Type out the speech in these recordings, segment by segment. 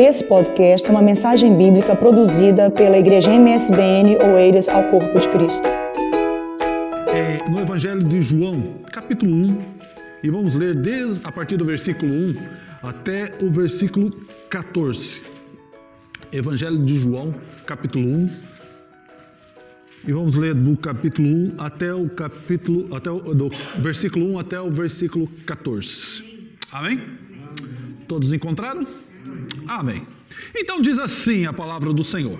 Esse podcast é uma mensagem bíblica produzida pela Igreja MSBN Oeiras ao Corpo de Cristo. É, no Evangelho de João, capítulo 1, e vamos ler desde a partir do versículo 1 até o versículo 14. Evangelho de João, capítulo 1. E vamos ler do capítulo 1 até o capítulo até o do versículo 1 até o versículo 14. Amém? Todos encontraram? Amém. Então diz assim a palavra do Senhor: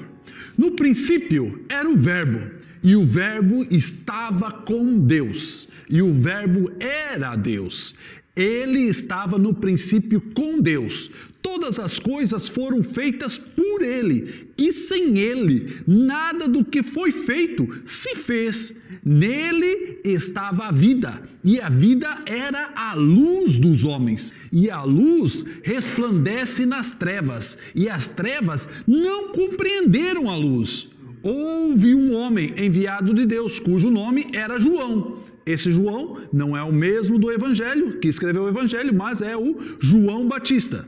No princípio era o Verbo, e o Verbo estava com Deus, e o Verbo era Deus. Ele estava no princípio com Deus. Todas as coisas foram feitas por Ele, e sem Ele, nada do que foi feito se fez. Nele estava a vida, e a vida era a luz dos homens. E a luz resplandece nas trevas, e as trevas não compreenderam a luz. Houve um homem enviado de Deus, cujo nome era João. Esse João não é o mesmo do Evangelho, que escreveu o Evangelho, mas é o João Batista.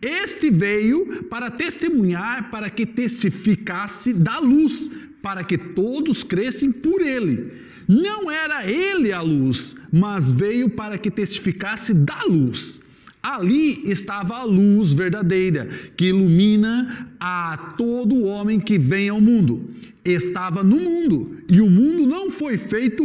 Este veio para testemunhar, para que testificasse da luz, para que todos crescem por ele. Não era ele a luz, mas veio para que testificasse da luz. Ali estava a luz verdadeira, que ilumina a todo homem que vem ao mundo. Estava no mundo, e o mundo não foi feito,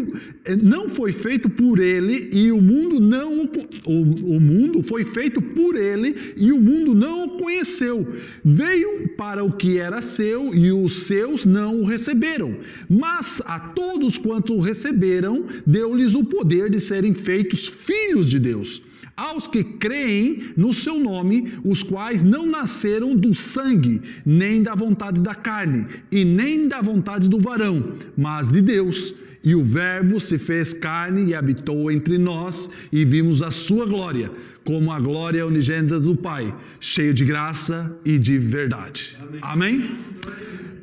não foi feito por ele, e o mundo não o, o mundo foi feito por ele, e o mundo não o conheceu. Veio para o que era seu, e os seus não o receberam. Mas a todos quanto o receberam, deu-lhes o poder de serem feitos filhos de Deus aos que creem no seu nome, os quais não nasceram do sangue, nem da vontade da carne, e nem da vontade do varão, mas de Deus. E o Verbo se fez carne e habitou entre nós, e vimos a sua glória, como a glória unigênita do Pai, cheio de graça e de verdade. Amém? Amém?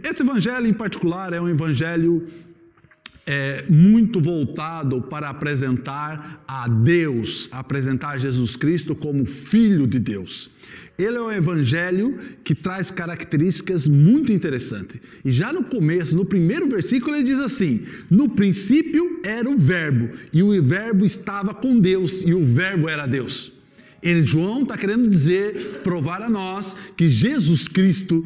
Esse evangelho em particular é um evangelho é, muito voltado para apresentar a Deus, apresentar Jesus Cristo como Filho de Deus. Ele é um evangelho que traz características muito interessantes. E já no começo, no primeiro versículo, ele diz assim: No princípio era o Verbo, e o Verbo estava com Deus, e o Verbo era Deus. Ele, João está querendo dizer, provar a nós que Jesus Cristo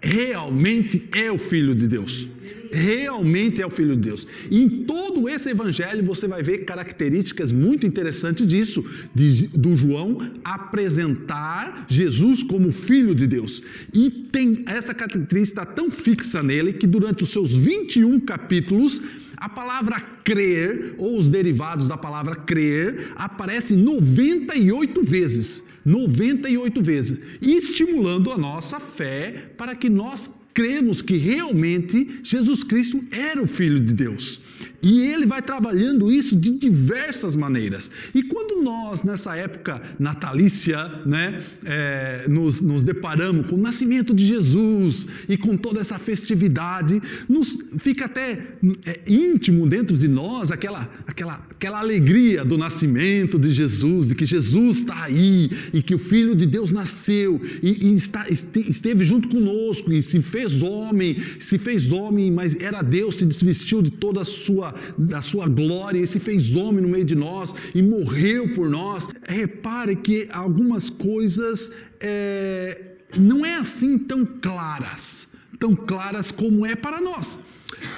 realmente é o Filho de Deus realmente é o Filho de Deus. E em todo esse evangelho você vai ver características muito interessantes disso, de, do João apresentar Jesus como Filho de Deus. E tem essa característica tão fixa nele que durante os seus 21 capítulos a palavra crer, ou os derivados da palavra crer, aparecem 98 vezes. 98 vezes, estimulando a nossa fé para que nós cremos que realmente Jesus Cristo era o Filho de Deus. E ele vai trabalhando isso de diversas maneiras. E quando nós, nessa época natalícia, né, é, nos, nos deparamos com o nascimento de Jesus e com toda essa festividade, nos fica até é, íntimo dentro de nós aquela, aquela, aquela alegria do nascimento de Jesus, de que Jesus está aí e que o Filho de Deus nasceu e, e está, esteve junto conosco e se fez homem, se fez homem, mas era Deus, se desvestiu de toda a sua da sua glória e se fez homem no meio de nós e morreu por nós. Repare que algumas coisas é, não é assim tão claras, tão claras como é para nós.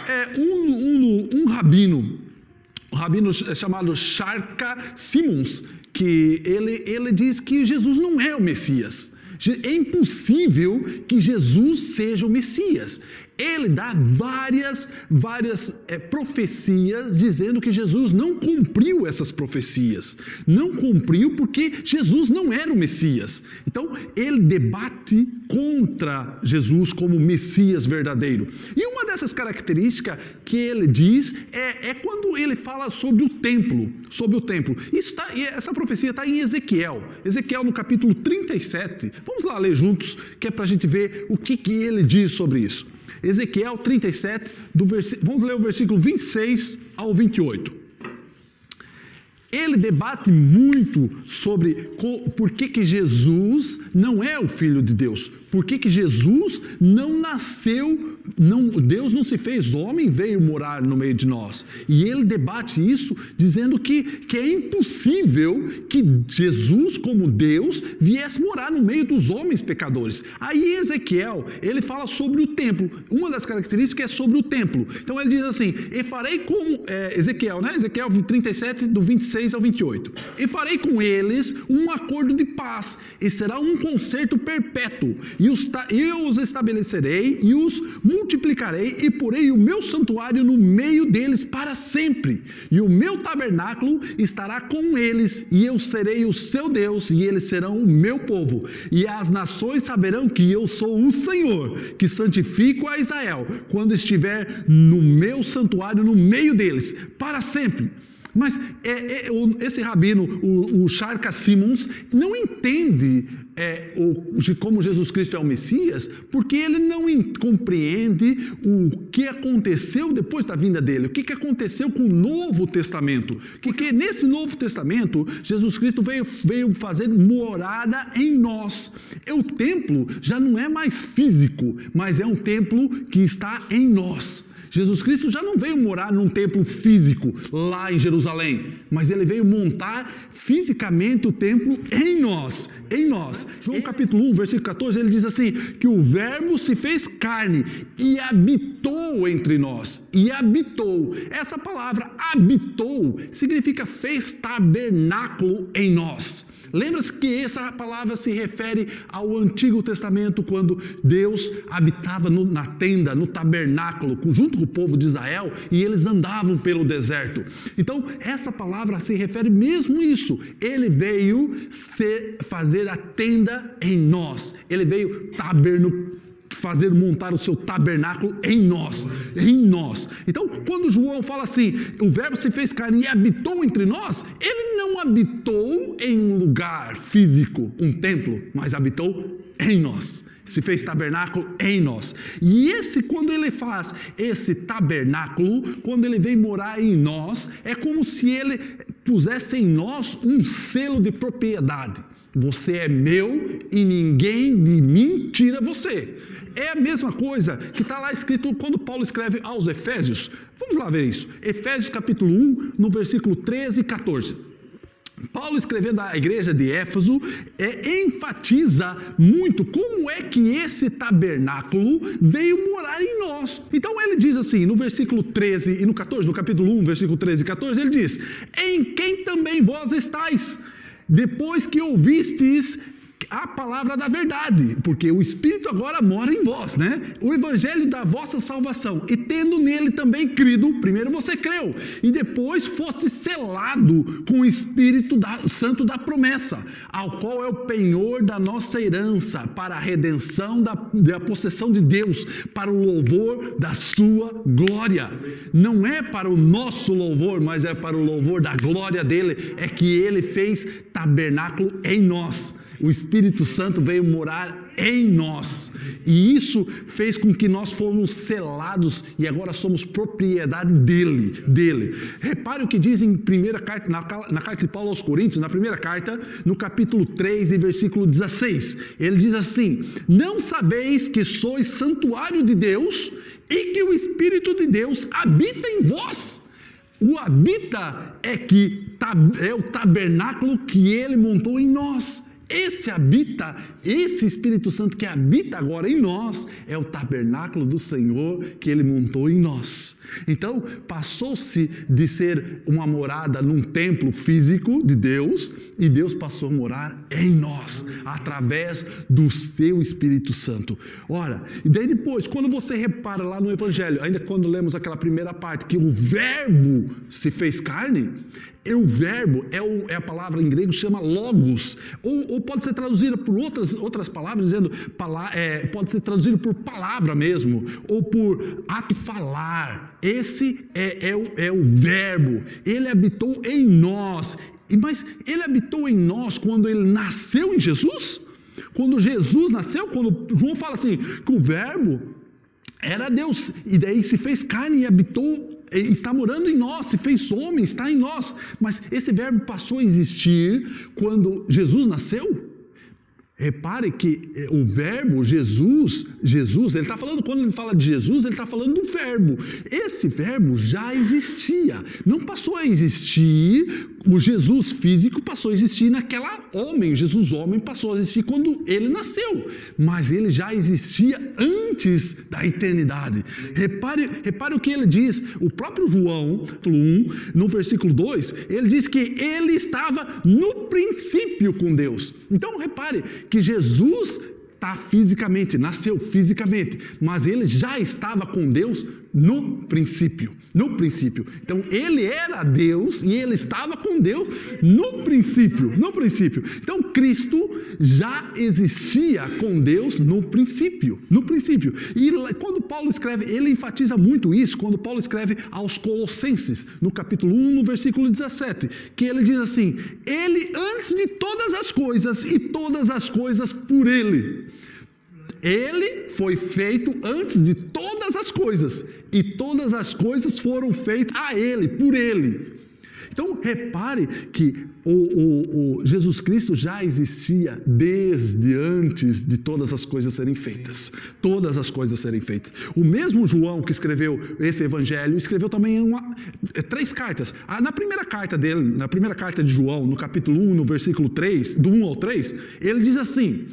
É, um, um, um rabino, um rabino chamado Sharka Simons, que ele, ele diz que Jesus não é o Messias. É impossível que Jesus seja o Messias ele dá várias, várias é, profecias dizendo que Jesus não cumpriu essas profecias. Não cumpriu porque Jesus não era o Messias. Então, ele debate contra Jesus como Messias verdadeiro. E uma dessas características que ele diz é, é quando ele fala sobre o templo. Sobre o templo. Isso tá, essa profecia está em Ezequiel. Ezequiel no capítulo 37. Vamos lá ler juntos, que é para a gente ver o que, que ele diz sobre isso. Ezequiel 37, do vamos ler o versículo 26 ao 28. ele debate muito sobre por que, que Jesus não é o Filho de Deus, por que, que Jesus não nasceu, não, Deus não se fez homem, veio morar no meio de nós. E ele debate isso dizendo que, que é impossível que Jesus, como Deus, viesse morar no meio dos homens pecadores. Aí Ezequiel, ele fala sobre o templo. Uma das características é sobre o templo. Então ele diz assim: E farei com é, Ezequiel, né? Ezequiel 37, do 26 ao 28. E farei com eles um acordo de paz, e será um concerto perpétuo e os, eu os estabelecerei e os multiplicarei e porei o meu santuário no meio deles para sempre. E o meu tabernáculo estará com eles e eu serei o seu Deus e eles serão o meu povo. E as nações saberão que eu sou o Senhor, que santifico a Israel, quando estiver no meu santuário no meio deles, para sempre. Mas é, é, esse rabino, o, o Simmons, não entende é, o, de como Jesus Cristo é o Messias, porque ele não compreende o que aconteceu depois da vinda dele, o que, que aconteceu com o Novo Testamento. Porque nesse Novo Testamento, Jesus Cristo veio, veio fazer morada em nós. É, o templo já não é mais físico, mas é um templo que está em nós. Jesus Cristo já não veio morar num templo físico lá em Jerusalém, mas ele veio montar fisicamente o templo em nós, em nós. João capítulo 1, versículo 14, ele diz assim: que o verbo se fez carne e habitou entre nós. E habitou. Essa palavra habitou significa fez tabernáculo em nós. Lembra-se que essa palavra se refere ao Antigo Testamento, quando Deus habitava no, na tenda, no tabernáculo, junto com o povo de Israel, e eles andavam pelo deserto. Então, essa palavra se refere mesmo a isso. Ele veio ser, fazer a tenda em nós. Ele veio tabernáculo fazer montar o seu tabernáculo em nós, em nós. Então, quando João fala assim, o verbo se fez carne e habitou entre nós, ele não habitou em um lugar físico, um templo, mas habitou em nós. Se fez tabernáculo em nós. E esse, quando ele faz esse tabernáculo, quando ele vem morar em nós, é como se ele pusesse em nós um selo de propriedade. Você é meu e ninguém de mim tira você. É a mesma coisa que está lá escrito quando Paulo escreve aos Efésios. Vamos lá ver isso. Efésios capítulo 1, no versículo 13 e 14. Paulo escrevendo à igreja de Éfeso, é, enfatiza muito como é que esse tabernáculo veio morar em nós. Então ele diz assim, no versículo 13 e no 14, no capítulo 1, versículo 13 e 14, ele diz: Em quem também vós estáis, depois que ouvistes a palavra da verdade, porque o Espírito agora mora em vós, né? O Evangelho da vossa salvação, e tendo nele também crido, primeiro você creu, e depois foste selado com o Espírito da, Santo da promessa, ao qual é o penhor da nossa herança, para a redenção da, da possessão de Deus, para o louvor da sua glória. Não é para o nosso louvor, mas é para o louvor da glória dele, é que ele fez tabernáculo em nós o Espírito Santo veio morar em nós. E isso fez com que nós fôssemos selados e agora somos propriedade dele, dele. Repare o que diz em primeira carta, na, na carta de Paulo aos Coríntios, na primeira carta, no capítulo 3 e versículo 16. Ele diz assim: Não sabeis que sois santuário de Deus e que o Espírito de Deus habita em vós. O habita é que é o tabernáculo que ele montou em nós. Esse habita, esse Espírito Santo que habita agora em nós, é o tabernáculo do Senhor que ele montou em nós. Então, passou-se de ser uma morada num templo físico de Deus, e Deus passou a morar em nós, através do seu Espírito Santo. Ora, e daí depois, quando você repara lá no Evangelho, ainda quando lemos aquela primeira parte, que o Verbo se fez carne, e o verbo é, o, é, a palavra em grego chama logos, ou, ou, pode ser traduzida por outras, outras palavras, dizendo, é, pode ser traduzido por palavra mesmo, ou por ato falar. Esse é, é, o, é o verbo, ele habitou em nós, mas ele habitou em nós quando ele nasceu em Jesus? Quando Jesus nasceu, quando João fala assim, que o verbo era Deus, e daí se fez carne e habitou está morando em nós, se fez homem, está em nós. Mas esse verbo passou a existir quando Jesus nasceu? Repare que eh, o verbo Jesus, Jesus, ele está falando, quando ele fala de Jesus, ele está falando do verbo. Esse verbo já existia, não passou a existir, o Jesus físico passou a existir naquela homem, Jesus homem passou a existir quando ele nasceu, mas ele já existia antes da eternidade. Repare, repare o que ele diz, o próprio João, 1, no versículo 2, ele diz que ele estava no princípio com Deus. Então repare que Jesus está fisicamente, nasceu fisicamente, mas ele já estava com Deus no princípio. No princípio. Então ele era Deus e ele estava com Deus no princípio. No princípio. Então Cristo já existia com Deus no princípio. No princípio. E quando Paulo escreve, ele enfatiza muito isso quando Paulo escreve aos Colossenses, no capítulo 1, no versículo 17, que ele diz assim: Ele antes de todas as coisas e todas as coisas por ele. Ele foi feito antes de todas as coisas e todas as coisas foram feitas a Ele, por Ele. Então repare que o, o, o, Jesus Cristo já existia desde antes de todas as coisas serem feitas. Todas as coisas serem feitas. O mesmo João que escreveu esse evangelho escreveu também uma, três cartas. Ah, na primeira carta dele, na primeira carta de João, no capítulo 1, no versículo 3, do 1 ao 3, ele diz assim: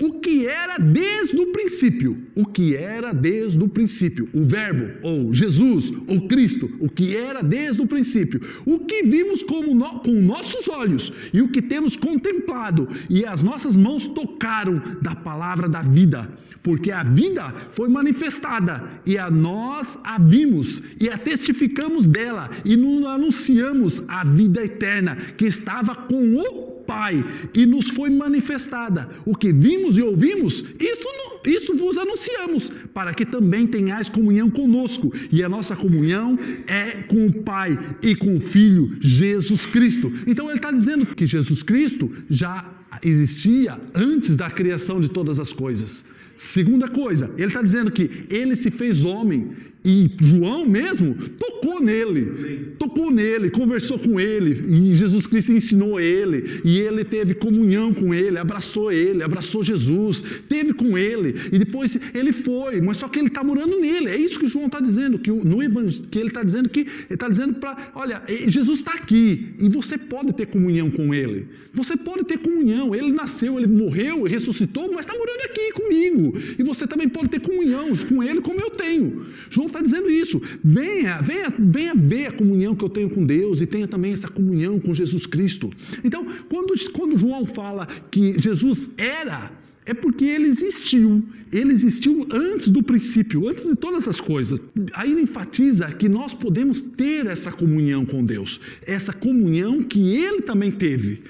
o que era desde o princípio, o que era desde o princípio, o Verbo, ou Jesus, ou Cristo, o que era desde o princípio, o que vimos como no, com nossos olhos e o que temos contemplado e as nossas mãos tocaram da palavra da vida, porque a vida foi manifestada e a nós a vimos e a testificamos dela e anunciamos a vida eterna que estava com o Pai e nos foi manifestada. O que vimos e ouvimos, isso, isso vos anunciamos, para que também tenhais comunhão conosco. E a nossa comunhão é com o Pai e com o Filho Jesus Cristo. Então ele está dizendo que Jesus Cristo já existia antes da criação de todas as coisas. Segunda coisa, ele está dizendo que ele se fez homem e João mesmo tocou nele, tocou nele, conversou com ele, e Jesus Cristo ensinou ele, e ele teve comunhão com ele, abraçou ele, abraçou Jesus, teve com ele, e depois ele foi, mas só que ele está morando nele. É isso que João está dizendo, que no evangelho, que ele está dizendo que ele está dizendo para, olha, Jesus está aqui e você pode ter comunhão com ele. Você pode ter comunhão. Ele nasceu, ele morreu, ressuscitou, mas está morando aqui comigo. E você também pode ter comunhão com ele, como eu tenho. João está está dizendo isso. Venha, venha, venha ver a comunhão que eu tenho com Deus e tenha também essa comunhão com Jesus Cristo. Então, quando, quando João fala que Jesus era, é porque ele existiu. Ele existiu antes do princípio, antes de todas as coisas. Aí ele enfatiza que nós podemos ter essa comunhão com Deus, essa comunhão que ele também teve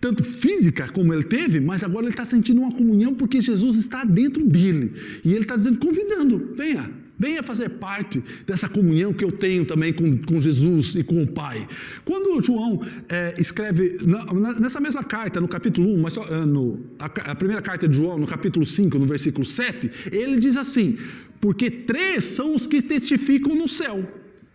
tanto física como ele teve, mas agora ele está sentindo uma comunhão porque Jesus está dentro dele. E ele está dizendo, convidando, venha, Venha fazer parte dessa comunhão que eu tenho também com, com Jesus e com o Pai. Quando João é, escreve, na, nessa mesma carta, no capítulo 1, mas só, ah, no, a, a, primeira carta de João, no capítulo 5, no versículo 7, ele diz assim: Porque três são os que testificam no céu.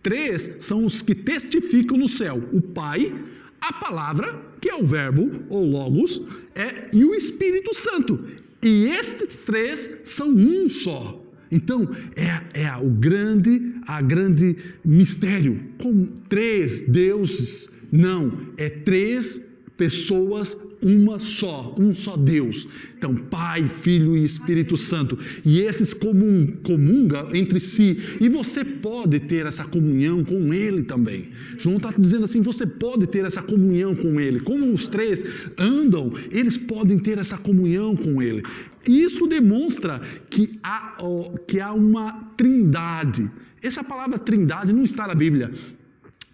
Três são os que testificam no céu: o Pai, a palavra, que é o Verbo, ou Logos, é, e o Espírito Santo. E estes três são um só. Então, é, é o grande, a grande mistério. Com três deuses, não, é três pessoas uma só, um só Deus. Então, Pai, Filho e Espírito Santo. E esses comum, comunga entre si. E você pode ter essa comunhão com Ele também. João está dizendo assim: você pode ter essa comunhão com Ele. Como os três andam, eles podem ter essa comunhão com Ele. Isso demonstra que há, que há uma trindade. Essa palavra trindade não está na Bíblia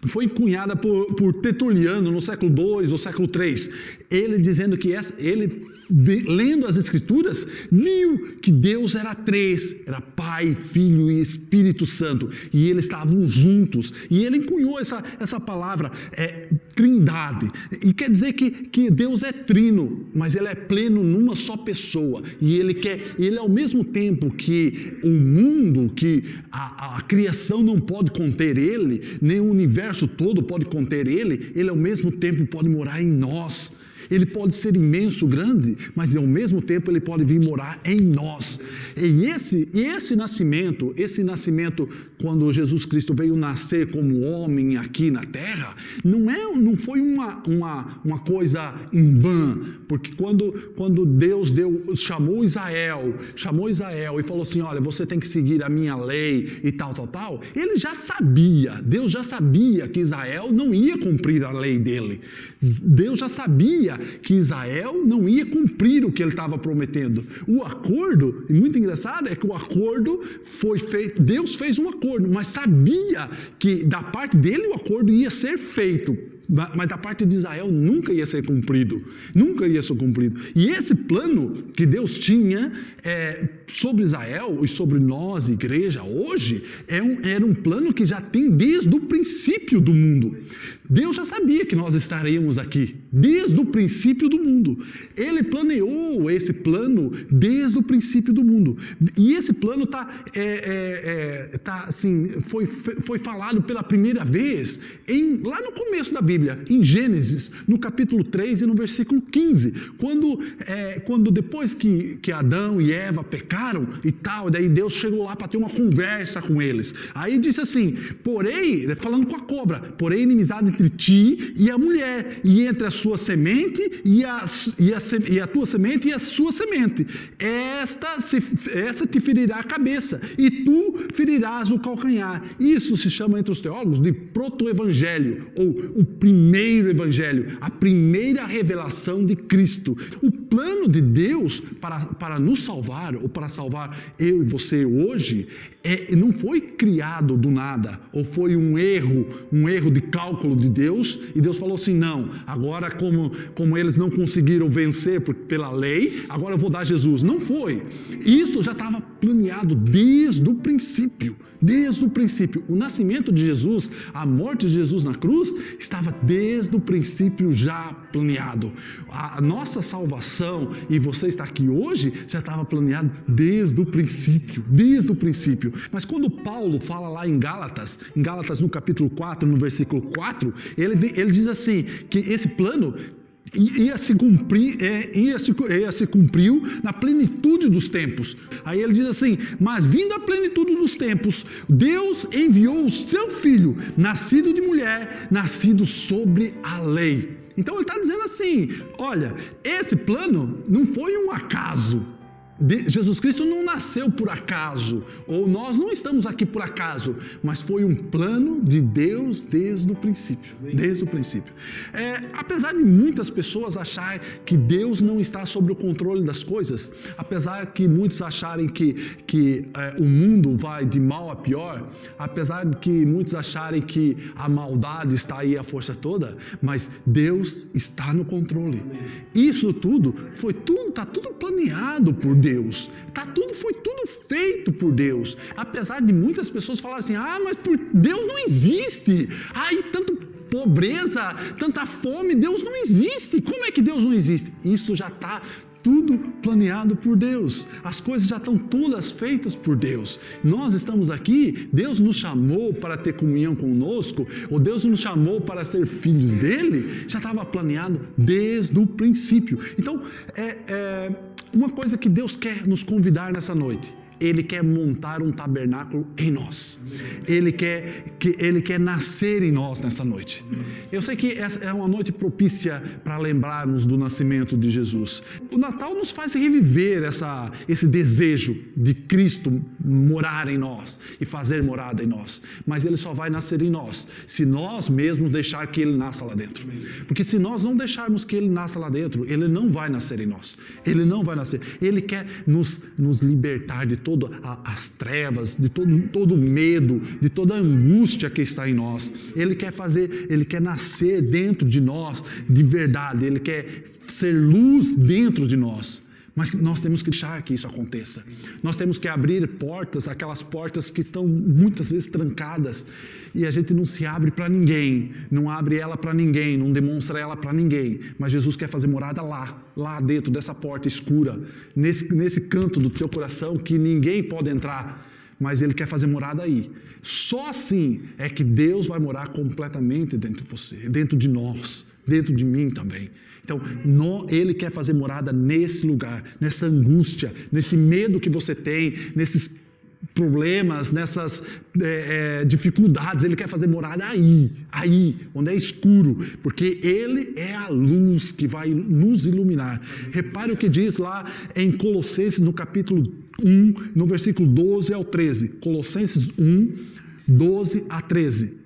foi cunhada por, por Tertuliano no século II ou século III. Ele dizendo que essa, ele, lendo as Escrituras, viu que Deus era três: era Pai, Filho e Espírito Santo. E eles estavam juntos. E ele cunhou essa, essa palavra. É, trindade. E quer dizer que, que Deus é trino, mas ele é pleno numa só pessoa. E ele quer, ele ao mesmo tempo que o mundo, que a, a criação não pode conter ele, nem o universo todo pode conter ele, ele ao mesmo tempo pode morar em nós. Ele pode ser imenso, grande, mas ao mesmo tempo ele pode vir morar em nós. E esse, e esse nascimento, esse nascimento quando Jesus Cristo veio nascer como homem aqui na terra, não, é, não foi uma, uma, uma coisa em vão, porque quando, quando Deus deu, chamou Israel, chamou Israel e falou assim: olha, você tem que seguir a minha lei e tal, tal, tal, ele já sabia, Deus já sabia que Israel não ia cumprir a lei dele. Deus já sabia que Israel não ia cumprir o que ele estava prometendo. O acordo, e muito engraçado, é que o acordo foi feito, Deus fez um acordo, mas sabia que da parte dele o acordo ia ser feito mas da parte de Israel nunca ia ser cumprido, nunca ia ser cumprido. E esse plano que Deus tinha é, sobre Israel e sobre nós, igreja, hoje, é um, era um plano que já tem desde o princípio do mundo. Deus já sabia que nós estaríamos aqui, desde o princípio do mundo. Ele planeou esse plano desde o princípio do mundo. E esse plano tá, é, é, é tá assim, foi, foi falado pela primeira vez em, lá no começo da Bíblia. Bíblia, em Gênesis, no capítulo 3 e no versículo 15, quando, é, quando depois que, que Adão e Eva pecaram e tal, daí Deus chegou lá para ter uma conversa com eles. Aí disse assim: porém, falando com a cobra, porém inimizade entre ti e a mulher, e entre a sua semente e a, e a, e a tua semente e a sua semente. Esta, se, esta te ferirá a cabeça, e tu ferirás o calcanhar. Isso se chama entre os teólogos de proto-evangelho, ou o primeiro evangelho, a primeira revelação de Cristo. O plano de Deus para, para nos salvar, ou para salvar eu e você hoje, é, não foi criado do nada, ou foi um erro, um erro de cálculo de Deus, e Deus falou assim: não, agora, como, como eles não conseguiram vencer por, pela lei, agora eu vou dar Jesus. Não foi. Isso já estava planeado desde o princípio. Desde o princípio. O nascimento de Jesus, a morte de Jesus na cruz, estava desde o princípio já planeado. A nossa salvação e você está aqui hoje já estava planeado desde o princípio. Desde o princípio. Mas quando Paulo fala lá em Gálatas, em Gálatas no capítulo 4, no versículo 4, ele, ele diz assim: que esse plano ia se cumprir, é, ia se, ia se cumpriu na plenitude dos tempos. Aí ele diz assim: Mas vindo a plenitude dos tempos, Deus enviou o seu filho, nascido de mulher, nascido sobre a lei. Então ele está dizendo assim: olha, esse plano não foi um acaso. Jesus Cristo não nasceu por acaso, ou nós não estamos aqui por acaso, mas foi um plano de Deus desde o princípio. Desde o princípio. É, apesar de muitas pessoas acharem que Deus não está sob o controle das coisas, apesar que muitos acharem que, que é, o mundo vai de mal a pior, apesar de que muitos acharem que a maldade está aí a força toda, mas Deus está no controle. Isso tudo foi tudo, está tudo planeado por Deus. Deus. Tá tudo foi tudo feito por Deus. Apesar de muitas pessoas falarem assim: "Ah, mas por Deus não existe". Ai, tanto pobreza, tanta fome, Deus não existe. Como é que Deus não existe? Isso já está tudo planeado por Deus. As coisas já estão todas feitas por Deus. Nós estamos aqui, Deus nos chamou para ter comunhão conosco, ou Deus nos chamou para ser filhos dele, já estava planeado desde o princípio. Então, é, é uma coisa que Deus quer nos convidar nessa noite ele quer montar um tabernáculo em nós. Ele quer que ele quer nascer em nós nessa noite. Eu sei que essa é uma noite propícia para lembrarmos do nascimento de Jesus. O Natal nos faz reviver essa, esse desejo de Cristo morar em nós e fazer morada em nós. Mas ele só vai nascer em nós se nós mesmos deixar que ele nasça lá dentro. Porque se nós não deixarmos que ele nasça lá dentro, ele não vai nascer em nós. Ele não vai nascer. Ele quer nos, nos libertar de todo todas as trevas, de todo, todo medo, de toda angústia que está em nós. Ele quer fazer, ele quer nascer dentro de nós de verdade, ele quer ser luz dentro de nós. Mas nós temos que deixar que isso aconteça. Nós temos que abrir portas, aquelas portas que estão muitas vezes trancadas, e a gente não se abre para ninguém, não abre ela para ninguém, não demonstra ela para ninguém. Mas Jesus quer fazer morada lá, lá dentro dessa porta escura, nesse, nesse canto do teu coração que ninguém pode entrar, mas Ele quer fazer morada aí. Só assim é que Deus vai morar completamente dentro de você, dentro de nós, dentro de mim também. Então, no, Ele quer fazer morada nesse lugar, nessa angústia, nesse medo que você tem, nesses problemas, nessas é, é, dificuldades, Ele quer fazer morada aí, aí, onde é escuro, porque Ele é a luz que vai nos iluminar. Repare o que diz lá em Colossenses, no capítulo 1, no versículo 12 ao 13. Colossenses 1, 12 a 13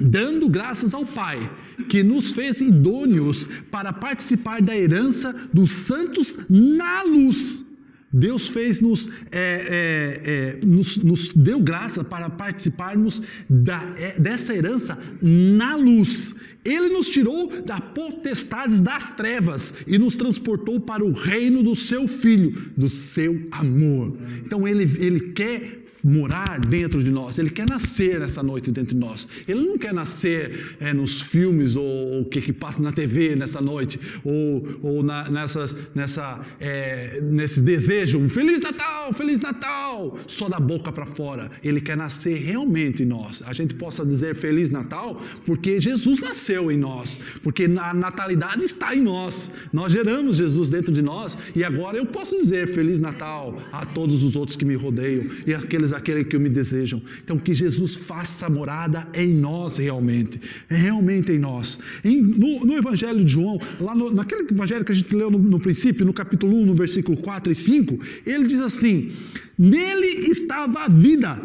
dando graças ao Pai, que nos fez idôneos para participar da herança dos santos na luz. Deus fez nos, é, é, é, nos, nos, deu graça para participarmos da, é, dessa herança na luz. Ele nos tirou da potestades das trevas e nos transportou para o reino do seu Filho, do seu amor. Então ele, ele quer morar dentro de nós, Ele quer nascer nessa noite dentro de nós. Ele não quer nascer é, nos filmes ou o que, que passa na TV nessa noite, ou, ou na, nessa, é, nesse desejo, um Feliz Natal, Feliz Natal, só da boca para fora. Ele quer nascer realmente em nós. A gente possa dizer Feliz Natal porque Jesus nasceu em nós, porque a natalidade está em nós. Nós geramos Jesus dentro de nós e agora eu posso dizer Feliz Natal a todos os outros que me rodeiam e aqueles aqueles que me desejam. Então, que Jesus faça morada em nós realmente, realmente em nós. Em, no, no, Evangelho de João, lá no, naquele Evangelho que a gente leu no, no princípio, no capítulo 1, no versículo 4 e 5, ele diz assim: Nele estava a vida,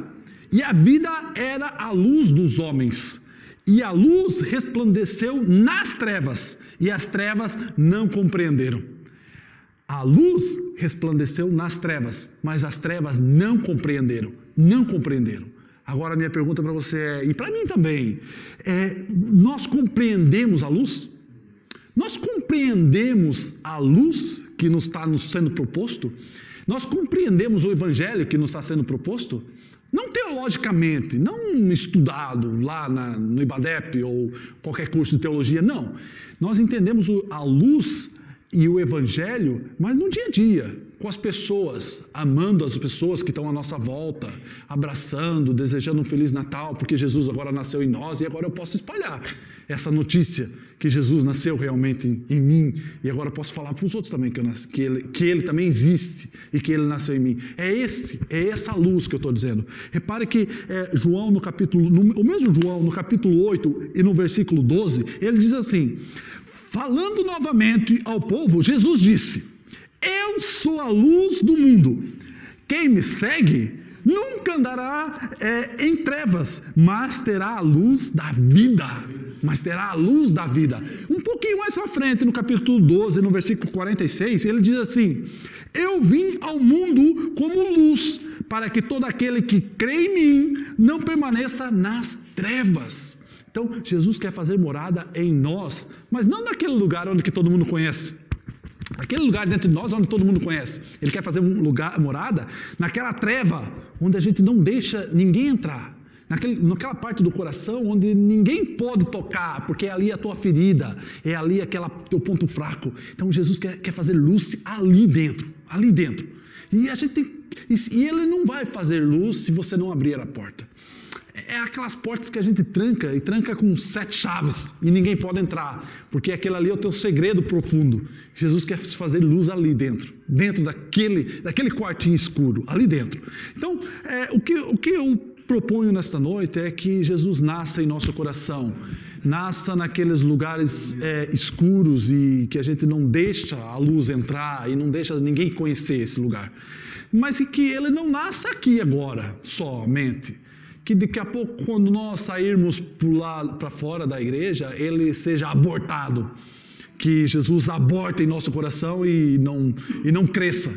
e a vida era a luz dos homens. E a luz resplandeceu nas trevas, e as trevas não compreenderam. A luz resplandeceu nas trevas, mas as trevas não compreenderam, não compreenderam. Agora minha pergunta para você é, e para mim também, é, nós compreendemos a luz? Nós compreendemos a luz que nos está sendo proposto? Nós compreendemos o evangelho que nos está sendo proposto? Não teologicamente, não estudado lá na, no IBADEP ou qualquer curso de teologia, não. Nós entendemos a luz e o Evangelho, mas no dia a dia, com as pessoas, amando as pessoas que estão à nossa volta, abraçando, desejando um Feliz Natal, porque Jesus agora nasceu em nós e agora eu posso espalhar essa notícia que Jesus nasceu realmente em, em mim e agora eu posso falar para os outros também que, nasci, que, ele, que ele também existe e que ele nasceu em mim. É esse, é essa luz que eu estou dizendo. Repare que é, João no capítulo, no, o mesmo João no capítulo 8 e no versículo 12, ele diz assim: Falando novamente ao povo, Jesus disse: Eu sou a luz do mundo. Quem me segue nunca andará é, em trevas, mas terá a luz da vida. Mas terá a luz da vida. Um pouquinho mais para frente, no capítulo 12, no versículo 46, ele diz assim: Eu vim ao mundo como luz, para que todo aquele que crê em mim não permaneça nas trevas. Então, Jesus quer fazer morada em nós, mas não naquele lugar onde que todo mundo conhece. Aquele lugar dentro de nós onde todo mundo conhece. Ele quer fazer um lugar, morada, naquela treva onde a gente não deixa ninguém entrar. Naquele, naquela parte do coração onde ninguém pode tocar, porque é ali a tua ferida, é ali aquele teu ponto fraco. Então Jesus quer, quer fazer luz ali dentro, ali dentro. E a gente tem, e ele não vai fazer luz se você não abrir a porta é aquelas portas que a gente tranca e tranca com sete chaves e ninguém pode entrar, porque aquele ali é o teu segredo profundo. Jesus quer fazer luz ali dentro, dentro daquele, daquele quartinho escuro, ali dentro. Então, é, o, que, o que eu proponho nesta noite é que Jesus nasça em nosso coração, nasça naqueles lugares é, escuros e que a gente não deixa a luz entrar e não deixa ninguém conhecer esse lugar, mas que ele não nasça aqui agora somente que daqui a pouco, quando nós sairmos para fora da igreja, ele seja abortado. Que Jesus aborte em nosso coração e não, e não cresça.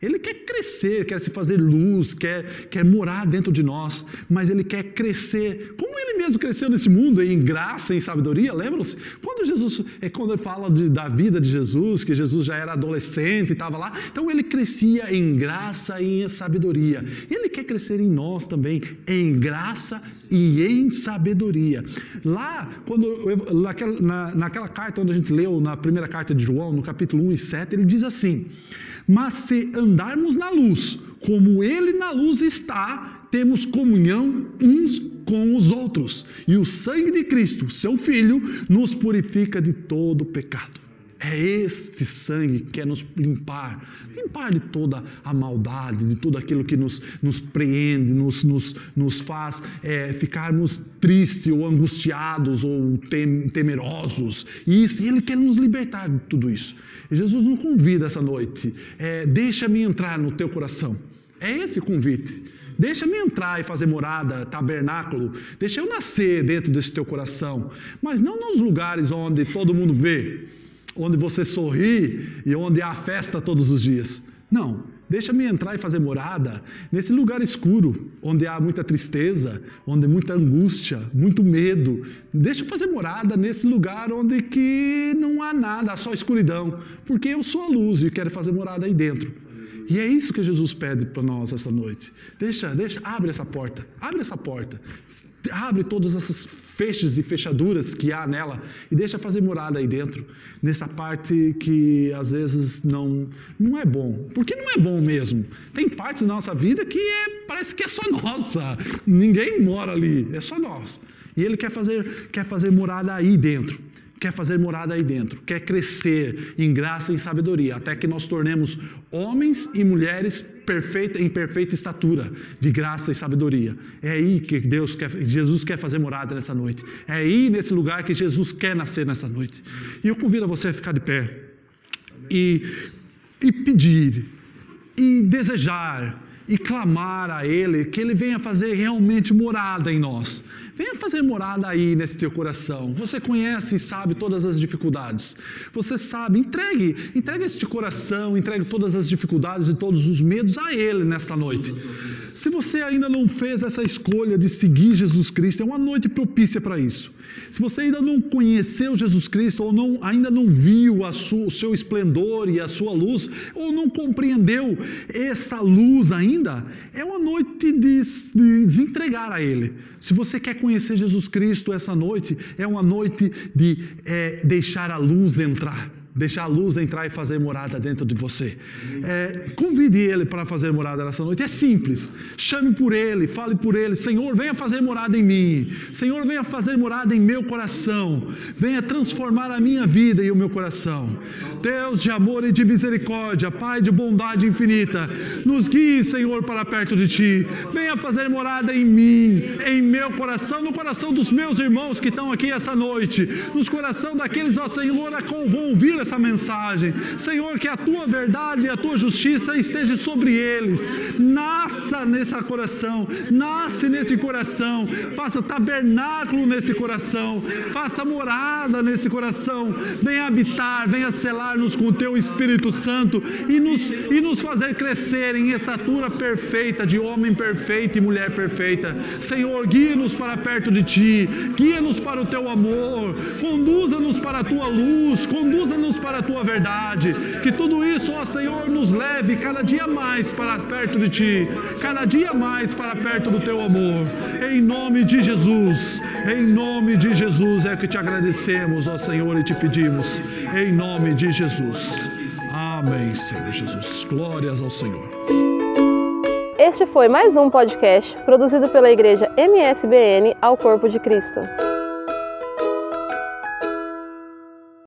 Ele quer crescer, quer se fazer luz, quer, quer morar dentro de nós, mas ele quer crescer. Como ele mesmo cresceu nesse mundo, em graça, em sabedoria, lembram-se? Quando Jesus, é quando ele fala de, da vida de Jesus, que Jesus já era adolescente e estava lá, então ele crescia em graça e em sabedoria. Ele quer crescer em nós também, em graça e em sabedoria. Lá, quando naquela, na, naquela carta onde a gente leu, na primeira carta de João, no capítulo 1 e 7, ele diz assim: Mas se andarmos na luz, como ele na luz está, temos comunhão uns com os outros. E o sangue de Cristo, seu Filho, nos purifica de todo pecado. É este sangue que quer nos limpar, limpar de toda a maldade, de tudo aquilo que nos, nos preende, nos, nos, nos faz é, ficarmos tristes ou angustiados ou tem, temerosos. E isso, Ele quer nos libertar de tudo isso. E Jesus nos convida essa noite: é, deixa-me entrar no teu coração. É esse convite. Deixa-me entrar e fazer morada, tabernáculo. Deixa eu nascer dentro desse teu coração. Mas não nos lugares onde todo mundo vê onde você sorri e onde há festa todos os dias. Não, deixa-me entrar e fazer morada nesse lugar escuro, onde há muita tristeza, onde há muita angústia, muito medo. Deixa eu fazer morada nesse lugar onde que não há nada, há só escuridão, porque eu sou a luz e quero fazer morada aí dentro. E é isso que Jesus pede para nós essa noite. Deixa, deixa, abre essa porta, abre essa porta. Abre todas essas fechas e fechaduras que há nela e deixa fazer morada aí dentro, nessa parte que às vezes não não é bom. Porque não é bom mesmo. Tem partes da nossa vida que é, parece que é só nossa. Ninguém mora ali, é só nós. E ele quer fazer quer fazer morada aí dentro quer fazer morada aí dentro, quer crescer em graça e em sabedoria, até que nós tornemos homens e mulheres perfeita, em perfeita estatura, de graça e sabedoria. É aí que Deus quer, Jesus quer fazer morada nessa noite. É aí nesse lugar que Jesus quer nascer nessa noite. E eu convido você a ficar de pé e, e pedir e desejar e clamar a Ele que Ele venha fazer realmente morada em nós. Venha fazer morada aí nesse teu coração. Você conhece e sabe todas as dificuldades. Você sabe, entregue, entregue este coração, entregue todas as dificuldades e todos os medos a Ele nesta noite. Se você ainda não fez essa escolha de seguir Jesus Cristo, é uma noite propícia para isso. Se você ainda não conheceu Jesus Cristo, ou não, ainda não viu sua, o seu esplendor e a sua luz, ou não compreendeu essa luz ainda, é uma noite de, de desentregar a Ele. Se você quer conhecer Jesus Cristo essa noite, é uma noite de é, deixar a luz entrar deixar a luz entrar e fazer morada dentro de você. É, convide Ele para fazer morada nessa noite. É simples. Chame por Ele, fale por Ele. Senhor, venha fazer morada em mim. Senhor, venha fazer morada em meu coração. Venha transformar a minha vida e o meu coração. Deus de amor e de misericórdia, Pai de bondade infinita, nos guie, Senhor, para perto de Ti. Venha fazer morada em mim, em meu coração, no coração dos meus irmãos que estão aqui essa noite, nos coração daqueles, ó Senhor, a vão ouvir essa mensagem. Senhor, que a tua verdade e a tua justiça esteja sobre eles. Nasça nesse coração, nasce nesse coração, faça tabernáculo nesse coração, faça morada nesse coração. Venha habitar, venha selar-nos com o teu Espírito Santo e nos, e nos fazer crescer em estatura perfeita, de homem perfeito e mulher perfeita. Senhor, guia-nos para perto de ti, guia-nos para o teu amor, conduza-nos para a tua luz, conduza-nos para a tua verdade. Que tudo isso, ó Senhor, nos leve cada dia mais para perto de ti, cada dia mais para perto do teu amor. Em nome de Jesus, em nome de Jesus é que te agradecemos, ó Senhor, e te pedimos. Em nome de Jesus. Amém, Senhor Jesus. Glórias ao Senhor. Este foi mais um podcast produzido pela Igreja MSBN ao Corpo de Cristo.